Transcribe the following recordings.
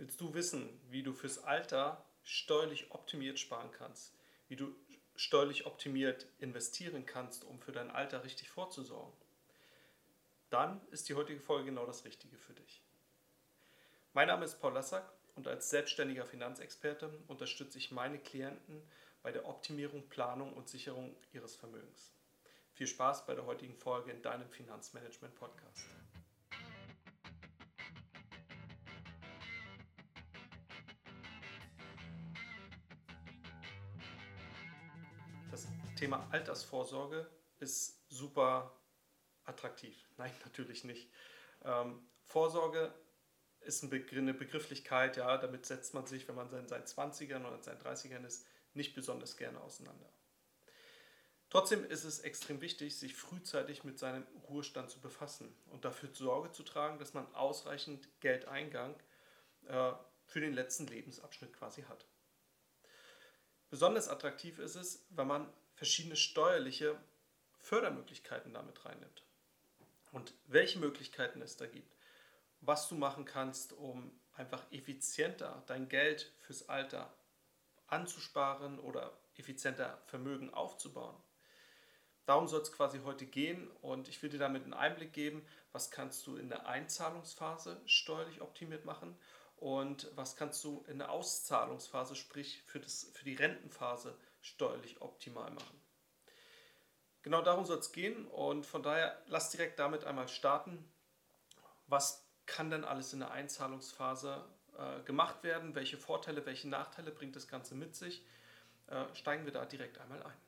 Willst du wissen, wie du fürs Alter steuerlich optimiert sparen kannst, wie du steuerlich optimiert investieren kannst, um für dein Alter richtig vorzusorgen? Dann ist die heutige Folge genau das Richtige für dich. Mein Name ist Paul Lassack und als selbstständiger Finanzexperte unterstütze ich meine Klienten bei der Optimierung, Planung und Sicherung ihres Vermögens. Viel Spaß bei der heutigen Folge in deinem Finanzmanagement Das Thema Altersvorsorge ist super attraktiv. Nein, natürlich nicht. Ähm, Vorsorge ist eine Begrifflichkeit, ja, damit setzt man sich, wenn man in seinen 20ern oder in seinen 30ern ist, nicht besonders gerne auseinander. Trotzdem ist es extrem wichtig, sich frühzeitig mit seinem Ruhestand zu befassen und dafür Sorge zu tragen, dass man ausreichend Geldeingang äh, für den letzten Lebensabschnitt quasi hat. Besonders attraktiv ist es, wenn man verschiedene steuerliche Fördermöglichkeiten damit reinnimmt. Und welche Möglichkeiten es da gibt, was du machen kannst, um einfach effizienter dein Geld fürs Alter anzusparen oder effizienter Vermögen aufzubauen. Darum soll es quasi heute gehen und ich will dir damit einen Einblick geben, was kannst du in der Einzahlungsphase steuerlich optimiert machen und was kannst du in der Auszahlungsphase, sprich für, das, für die Rentenphase, steuerlich optimal machen. Genau darum soll es gehen und von daher lass direkt damit einmal starten. Was kann denn alles in der Einzahlungsphase äh, gemacht werden? Welche Vorteile, welche Nachteile bringt das Ganze mit sich? Äh, steigen wir da direkt einmal ein.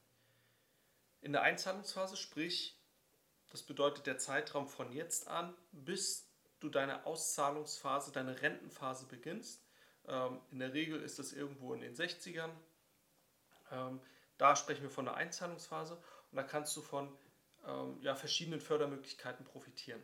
In der Einzahlungsphase, sprich, das bedeutet der Zeitraum von jetzt an, bis du deine Auszahlungsphase, deine Rentenphase beginnst. Ähm, in der Regel ist das irgendwo in den 60ern. Ähm, da sprechen wir von der Einzahlungsphase und da kannst du von ähm, ja, verschiedenen Fördermöglichkeiten profitieren.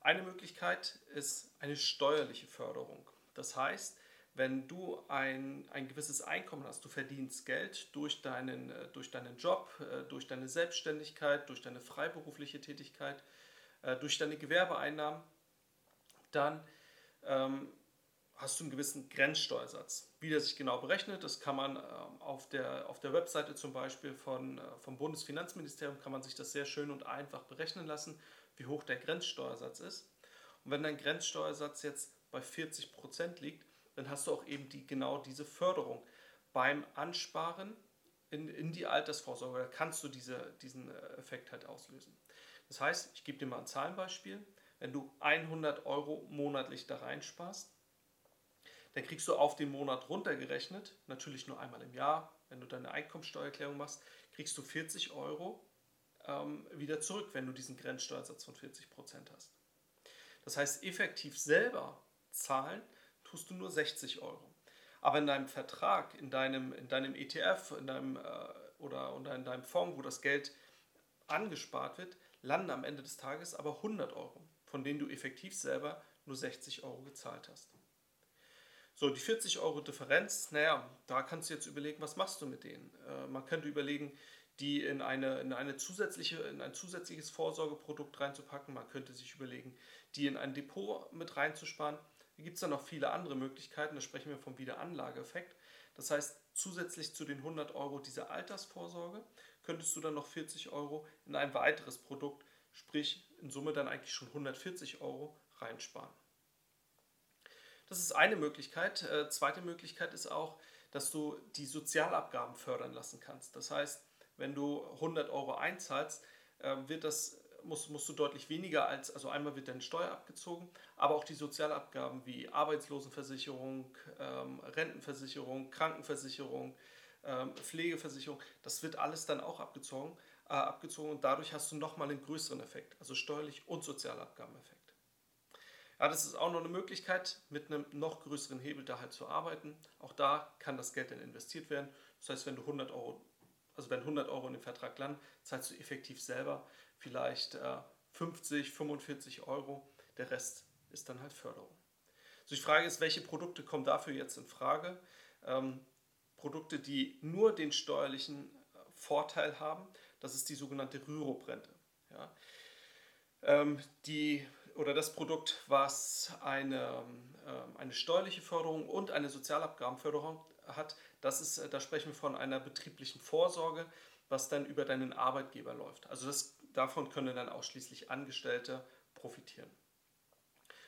Eine Möglichkeit ist eine steuerliche Förderung. Das heißt, wenn du ein, ein gewisses Einkommen hast, du verdienst Geld durch deinen, äh, durch deinen Job, äh, durch deine Selbstständigkeit, durch deine freiberufliche Tätigkeit, äh, durch deine Gewerbeeinnahmen, dann ähm, hast du einen gewissen Grenzsteuersatz. Wie der sich genau berechnet, das kann man ähm, auf, der, auf der Webseite zum Beispiel von, vom Bundesfinanzministerium, kann man sich das sehr schön und einfach berechnen lassen wie hoch der Grenzsteuersatz ist. Und wenn dein Grenzsteuersatz jetzt bei 40 Prozent liegt, dann hast du auch eben die, genau diese Förderung. Beim Ansparen in, in die Altersvorsorge da kannst du diese, diesen äh, Effekt halt auslösen. Das heißt, ich gebe dir mal ein Zahlenbeispiel. Wenn du 100 Euro monatlich da reinsparst, dann kriegst du auf den Monat runtergerechnet, natürlich nur einmal im Jahr, wenn du deine Einkommensteuererklärung machst, kriegst du 40 Euro ähm, wieder zurück, wenn du diesen Grenzsteuersatz von 40% hast. Das heißt, effektiv selber zahlen tust du nur 60 Euro. Aber in deinem Vertrag, in deinem, in deinem ETF in deinem, äh, oder, oder in deinem Fonds, wo das Geld angespart wird, landen am Ende des Tages aber 100 Euro, von denen du effektiv selber nur 60 Euro gezahlt hast. So, die 40 Euro Differenz, naja, da kannst du jetzt überlegen, was machst du mit denen? Äh, man könnte überlegen, die in, eine, in, eine zusätzliche, in ein zusätzliches Vorsorgeprodukt reinzupacken. Man könnte sich überlegen, die in ein Depot mit reinzusparen. Da gibt es dann noch viele andere Möglichkeiten. Da sprechen wir vom Wiederanlageeffekt. Das heißt, zusätzlich zu den 100 Euro dieser Altersvorsorge könntest du dann noch 40 Euro in ein weiteres Produkt, sprich in Summe dann eigentlich schon 140 Euro reinsparen. Das ist eine Möglichkeit. Äh, zweite Möglichkeit ist auch, dass du die Sozialabgaben fördern lassen kannst. Das heißt, wenn du 100 Euro einzahlst, äh, wird das, musst, musst du deutlich weniger als, also einmal wird deine Steuer abgezogen, aber auch die Sozialabgaben wie Arbeitslosenversicherung, ähm, Rentenversicherung, Krankenversicherung, ähm, Pflegeversicherung, das wird alles dann auch abgezogen, äh, abgezogen und dadurch hast du nochmal einen größeren Effekt, also steuerlich und Sozialabgabeneffekt. Ja, das ist auch noch eine Möglichkeit, mit einem noch größeren Hebel da halt zu arbeiten. Auch da kann das Geld dann investiert werden. Das heißt, wenn du 100 Euro also wenn 100 Euro in dem Vertrag landen, zahlst du effektiv selber vielleicht äh, 50, 45 Euro. Der Rest ist dann halt Förderung. Also die Frage ist, welche Produkte kommen dafür jetzt in Frage? Ähm, Produkte, die nur den steuerlichen äh, Vorteil haben, das ist die sogenannte Rürup-Rente. Ja? Ähm, die oder das Produkt, was eine, äh, eine steuerliche Förderung und eine Sozialabgabenförderung hat, das ist, äh, da sprechen wir von einer betrieblichen Vorsorge, was dann über deinen Arbeitgeber läuft. Also das, davon können dann ausschließlich Angestellte profitieren.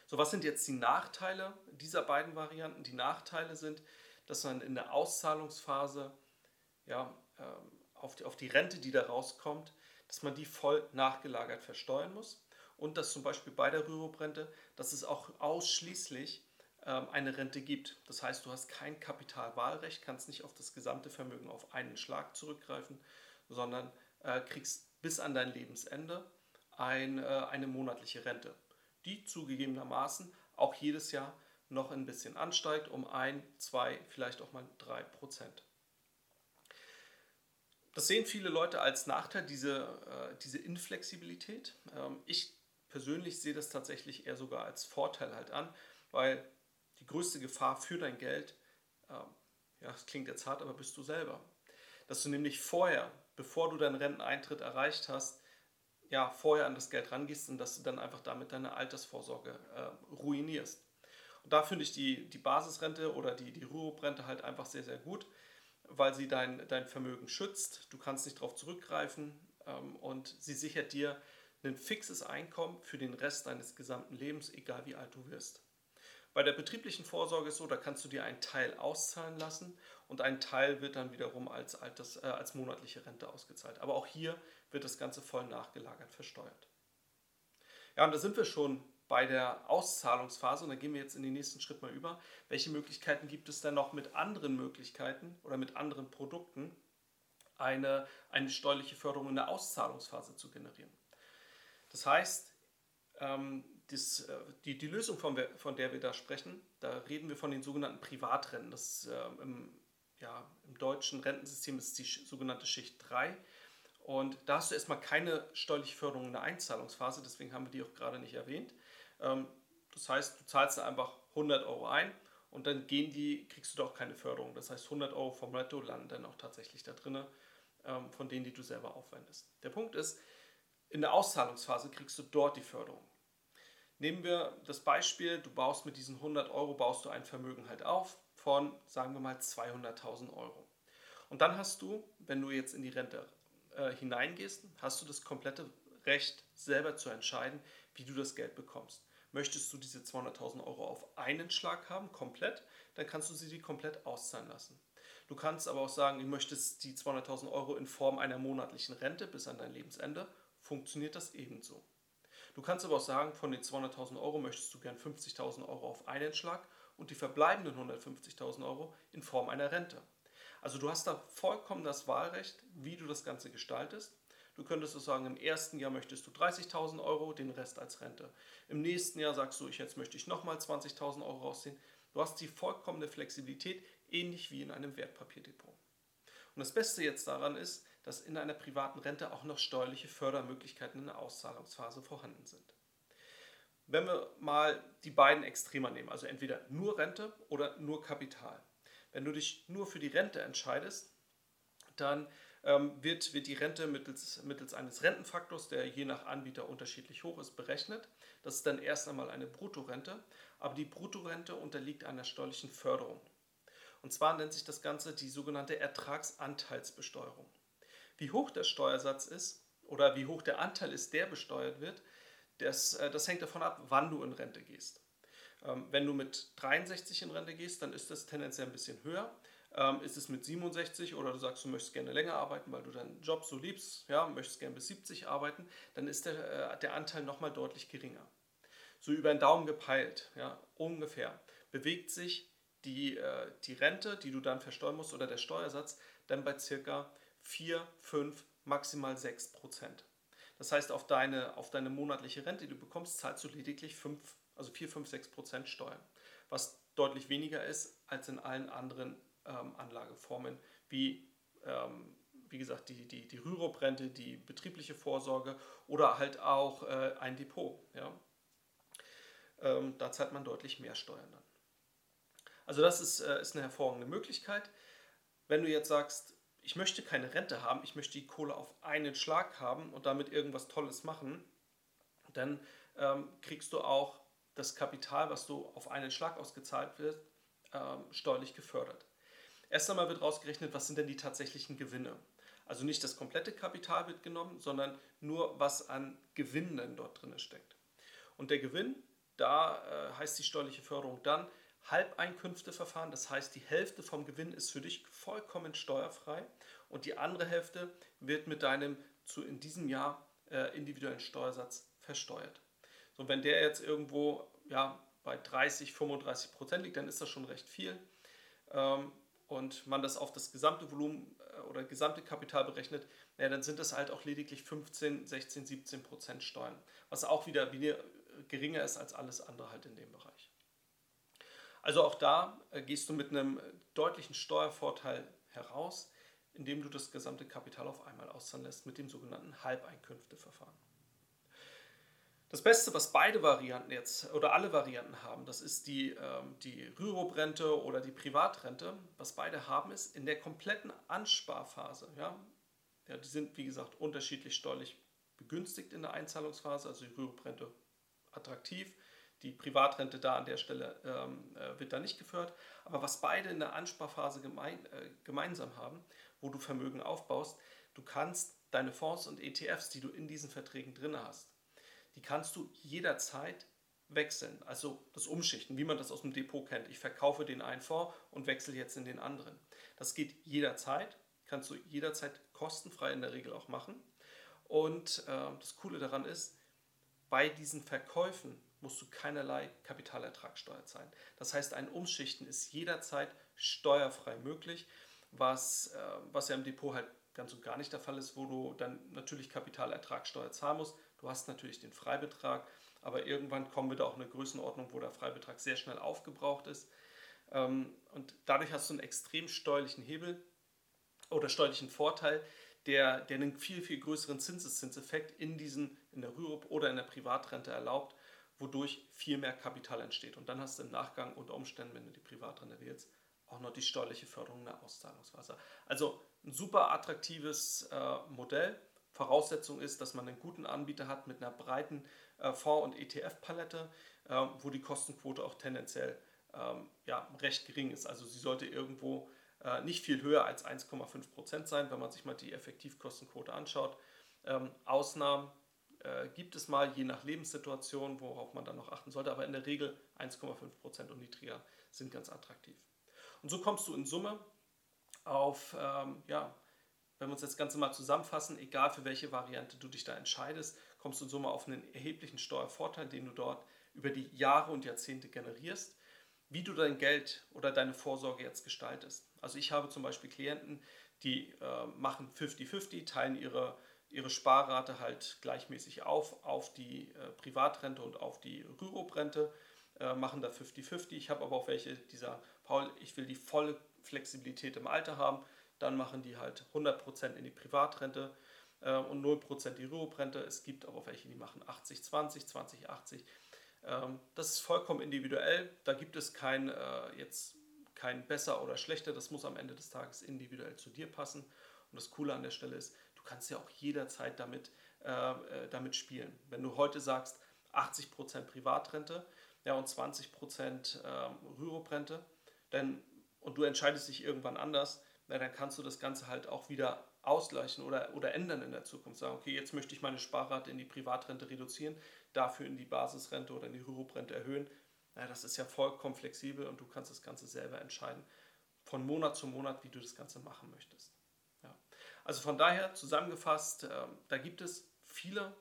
So, was sind jetzt die Nachteile dieser beiden Varianten? Die Nachteile sind, dass man in der Auszahlungsphase ja, ähm, auf, die, auf die Rente, die da rauskommt, dass man die voll nachgelagert versteuern muss und dass zum Beispiel bei der Rürup-Rente, dass es auch ausschließlich ähm, eine Rente gibt. Das heißt, du hast kein Kapitalwahlrecht, kannst nicht auf das gesamte Vermögen auf einen Schlag zurückgreifen, sondern äh, kriegst bis an dein Lebensende ein, äh, eine monatliche Rente, die zugegebenermaßen auch jedes Jahr noch ein bisschen ansteigt, um ein, zwei, vielleicht auch mal drei Prozent. Das sehen viele Leute als Nachteil, diese, äh, diese Inflexibilität. Ähm, ich persönlich sehe das tatsächlich eher sogar als Vorteil halt an, weil die größte Gefahr für dein Geld, ähm, ja, das klingt jetzt hart, aber bist du selber. Dass du nämlich vorher, bevor du deinen Renteneintritt erreicht hast, ja, vorher an das Geld rangehst und dass du dann einfach damit deine Altersvorsorge äh, ruinierst. Und da finde ich die, die Basisrente oder die, die Rürup-Rente halt einfach sehr, sehr gut weil sie dein, dein Vermögen schützt. Du kannst nicht darauf zurückgreifen ähm, und sie sichert dir ein fixes Einkommen für den Rest deines gesamten Lebens, egal wie alt du wirst. Bei der betrieblichen Vorsorge ist so, da kannst du dir einen Teil auszahlen lassen und ein Teil wird dann wiederum als, Alters, äh, als monatliche Rente ausgezahlt. Aber auch hier wird das Ganze voll nachgelagert versteuert. Ja, und da sind wir schon bei der Auszahlungsphase, und da gehen wir jetzt in den nächsten Schritt mal über, welche Möglichkeiten gibt es denn noch mit anderen Möglichkeiten oder mit anderen Produkten, eine, eine steuerliche Förderung in der Auszahlungsphase zu generieren. Das heißt, ähm, das, äh, die, die Lösung, von, von der wir da sprechen, da reden wir von den sogenannten Privatrenten. Das äh, im, ja, im deutschen Rentensystem ist die sogenannte Schicht 3. Und da hast du erstmal keine steuerliche Förderung in der Einzahlungsphase, deswegen haben wir die auch gerade nicht erwähnt. Ähm, das heißt, du zahlst da einfach 100 Euro ein und dann gehen die, kriegst du doch keine Förderung. Das heißt, 100 Euro vom Netto landen dann auch tatsächlich da drin, ähm, von denen, die du selber aufwendest. Der Punkt ist, in der Auszahlungsphase kriegst du dort die Förderung. Nehmen wir das Beispiel, du baust mit diesen 100 Euro, baust du ein Vermögen halt auf von, sagen wir mal, 200.000 Euro. Und dann hast du, wenn du jetzt in die Rente äh, hineingehst, hast du das komplette Recht, selber zu entscheiden, wie du das Geld bekommst. Möchtest du diese 200.000 Euro auf einen Schlag haben, komplett, dann kannst du sie dir komplett auszahlen lassen. Du kannst aber auch sagen, du möchtest die 200.000 Euro in Form einer monatlichen Rente bis an dein Lebensende. Funktioniert das ebenso. Du kannst aber auch sagen, von den 200.000 Euro möchtest du gern 50.000 Euro auf einen Schlag und die verbleibenden 150.000 Euro in Form einer Rente. Also du hast da vollkommen das Wahlrecht, wie du das Ganze gestaltest. Du könntest so sagen, im ersten Jahr möchtest du 30.000 Euro, den Rest als Rente. Im nächsten Jahr sagst du, ich, jetzt möchte ich nochmal 20.000 Euro rausziehen. Du hast die vollkommene Flexibilität, ähnlich wie in einem Wertpapierdepot. Und das Beste jetzt daran ist, dass in einer privaten Rente auch noch steuerliche Fördermöglichkeiten in der Auszahlungsphase vorhanden sind. Wenn wir mal die beiden Extremer nehmen, also entweder nur Rente oder nur Kapital. Wenn du dich nur für die Rente entscheidest, dann wird, wird die Rente mittels, mittels eines Rentenfaktors, der je nach Anbieter unterschiedlich hoch ist, berechnet. Das ist dann erst einmal eine Bruttorente, aber die Bruttorente unterliegt einer steuerlichen Förderung. Und zwar nennt sich das Ganze die sogenannte Ertragsanteilsbesteuerung. Wie hoch der Steuersatz ist oder wie hoch der Anteil ist, der besteuert wird, das, äh, das hängt davon ab, wann du in Rente gehst. Ähm, wenn du mit 63 in Rente gehst, dann ist das tendenziell ein bisschen höher. Ähm, ist es mit 67 oder du sagst, du möchtest gerne länger arbeiten, weil du deinen Job so liebst, ja, möchtest gerne bis 70 arbeiten, dann ist der, äh, der Anteil nochmal deutlich geringer. So über den Daumen gepeilt, ja, ungefähr, bewegt sich die, äh, die Rente, die du dann versteuern musst, oder der Steuersatz, dann bei circa 4, 5, maximal 6 Prozent. Das heißt, auf deine, auf deine monatliche Rente, die du bekommst, zahlst du lediglich 5, also 4, 5, 6 Prozent Steuern, was deutlich weniger ist als in allen anderen ähm, Anlageformen wie, ähm, wie gesagt, die, die, die Rürup-Rente, die betriebliche Vorsorge oder halt auch äh, ein Depot. Ja? Ähm, da zahlt man deutlich mehr Steuern dann. Also das ist, äh, ist eine hervorragende Möglichkeit. Wenn du jetzt sagst, ich möchte keine Rente haben, ich möchte die Kohle auf einen Schlag haben und damit irgendwas Tolles machen, dann ähm, kriegst du auch das Kapital, was du auf einen Schlag ausgezahlt wird, ähm, steuerlich gefördert. Erst einmal wird rausgerechnet, was sind denn die tatsächlichen Gewinne. Also nicht das komplette Kapital wird genommen, sondern nur, was an Gewinnen dort drin steckt. Und der Gewinn, da äh, heißt die steuerliche Förderung dann Halbeinkünfteverfahren. Das heißt, die Hälfte vom Gewinn ist für dich vollkommen steuerfrei und die andere Hälfte wird mit deinem zu in diesem Jahr äh, individuellen Steuersatz versteuert. So, wenn der jetzt irgendwo ja, bei 30, 35 Prozent liegt, dann ist das schon recht viel. Ähm, und man das auf das gesamte Volumen äh, oder gesamte Kapital berechnet, ja, dann sind das halt auch lediglich 15, 16, 17 Prozent Steuern, was auch wieder, wieder geringer ist als alles andere halt in dem Bereich. Also auch da äh, gehst du mit einem deutlichen Steuervorteil heraus, indem du das gesamte Kapital auf einmal auszahlen lässt mit dem sogenannten Halbeinkünfteverfahren. Das Beste, was beide Varianten jetzt oder alle Varianten haben, das ist die, ähm, die Rürup-Rente oder die Privatrente. Was beide haben, ist in der kompletten Ansparphase. Ja, ja, die sind, wie gesagt, unterschiedlich steuerlich begünstigt in der Einzahlungsphase, also die Rürup-Rente attraktiv. Die Privatrente da an der Stelle ähm, äh, wird da nicht geführt. Aber was beide in der Ansparphase gemein, äh, gemeinsam haben, wo du Vermögen aufbaust, du kannst deine Fonds und ETFs, die du in diesen Verträgen drin hast, die kannst du jederzeit wechseln, also das Umschichten, wie man das aus dem Depot kennt. Ich verkaufe den einen Fonds und wechsle jetzt in den anderen. Das geht jederzeit, kannst du jederzeit kostenfrei in der Regel auch machen. Und äh, das Coole daran ist, bei diesen Verkäufen musst du keinerlei Kapitalertragssteuer zahlen. Das heißt, ein Umschichten ist jederzeit steuerfrei möglich, was, äh, was ja im Depot halt ganz und gar nicht der Fall ist, wo du dann natürlich Kapitalertragssteuer zahlen musst. Du hast natürlich den Freibetrag, aber irgendwann kommen wir da auch in eine Größenordnung, wo der Freibetrag sehr schnell aufgebraucht ist. Ähm, und dadurch hast du einen extrem steuerlichen Hebel oder steuerlichen Vorteil, der, der einen viel, viel größeren Zinseszinseffekt in, diesen, in der Rürup oder in der Privatrente erlaubt, wodurch viel mehr Kapital entsteht. Und dann hast du im Nachgang unter Umständen, wenn du die Privatrente wählst, auch noch die steuerliche Förderung der Auszahlungsphase. Also ein super attraktives äh, Modell. Voraussetzung ist, dass man einen guten Anbieter hat mit einer breiten äh, Fonds- und ETF-Palette, äh, wo die Kostenquote auch tendenziell ähm, ja, recht gering ist. Also sie sollte irgendwo äh, nicht viel höher als 1,5 Prozent sein, wenn man sich mal die Effektivkostenquote anschaut. Ähm, Ausnahmen äh, gibt es mal, je nach Lebenssituation, worauf man dann noch achten sollte, aber in der Regel 1,5 Prozent und niedriger sind ganz attraktiv. Und so kommst du in Summe auf ähm, ja, wenn wir uns das Ganze mal zusammenfassen, egal für welche Variante du dich da entscheidest, kommst du in Summe auf einen erheblichen Steuervorteil, den du dort über die Jahre und Jahrzehnte generierst. Wie du dein Geld oder deine Vorsorge jetzt gestaltest. Also ich habe zum Beispiel Klienten, die äh, machen 50-50, teilen ihre, ihre Sparrate halt gleichmäßig auf, auf die äh, Privatrente und auf die Rürup-Rente, äh, machen da 50-50. Ich habe aber auch welche, dieser Paul, ich will die volle Flexibilität im Alter haben, dann machen die halt 100% in die Privatrente äh, und 0% die Rürup-Rente. Es gibt aber welche, die machen 80-20, 20-80. Ähm, das ist vollkommen individuell. Da gibt es kein, äh, jetzt kein besser oder schlechter. Das muss am Ende des Tages individuell zu dir passen. Und das Coole an der Stelle ist, du kannst ja auch jederzeit damit, äh, äh damit spielen. Wenn du heute sagst, 80% Privatrente ja, und 20% äh, Rürup-Rente, und du entscheidest dich irgendwann anders, na, dann kannst du das Ganze halt auch wieder ausgleichen oder, oder ändern in der Zukunft. Sagen, okay, jetzt möchte ich meine Sparrate in die Privatrente reduzieren, dafür in die Basisrente oder in die Hyrup-Rente erhöhen. Na, das ist ja vollkommen flexibel und du kannst das Ganze selber entscheiden, von Monat zu Monat, wie du das Ganze machen möchtest. Ja. Also von daher zusammengefasst, äh, da gibt es viele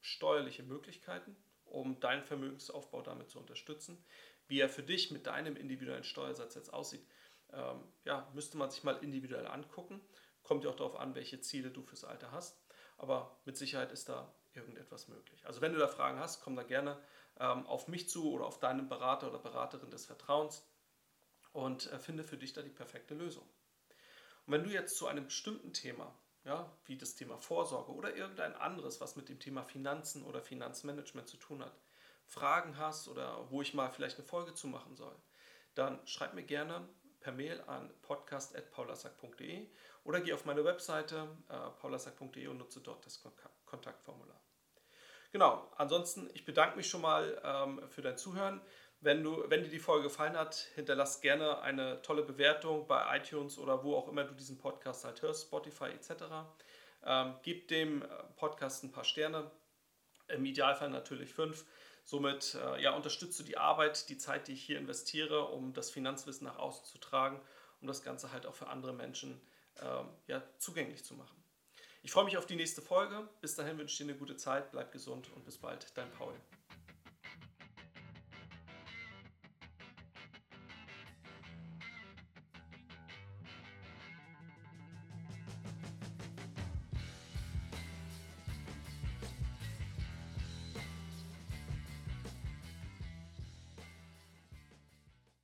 steuerliche Möglichkeiten, um deinen Vermögensaufbau damit zu unterstützen. Wie er für dich mit deinem individuellen Steuersatz jetzt aussieht, ähm, ja, müsste man sich mal individuell angucken. Kommt ja auch darauf an, welche Ziele du fürs Alter hast. Aber mit Sicherheit ist da irgendetwas möglich. Also wenn du da Fragen hast, komm da gerne ähm, auf mich zu oder auf deinen Berater oder Beraterin des Vertrauens und äh, finde für dich da die perfekte Lösung. Und wenn du jetzt zu einem bestimmten Thema, ja, wie das Thema Vorsorge oder irgendein anderes, was mit dem Thema Finanzen oder Finanzmanagement zu tun hat, Fragen hast oder wo ich mal vielleicht eine Folge zu machen soll, dann schreib mir gerne per Mail an podcast.paulasack.de oder geh auf meine Webseite äh, paulasack.de und nutze dort das Kontaktformular. Genau, ansonsten, ich bedanke mich schon mal ähm, für dein Zuhören. Wenn, du, wenn dir die Folge gefallen hat, hinterlass gerne eine tolle Bewertung bei iTunes oder wo auch immer du diesen Podcast halt hörst, Spotify etc. Ähm, gib dem Podcast ein paar Sterne, im Idealfall natürlich fünf. Somit äh, ja, unterstützt die Arbeit, die Zeit, die ich hier investiere, um das Finanzwissen nach außen zu tragen, um das Ganze halt auch für andere Menschen ähm, ja, zugänglich zu machen. Ich freue mich auf die nächste Folge. Bis dahin wünsche ich dir eine gute Zeit, bleib gesund und bis bald. Dein Paul.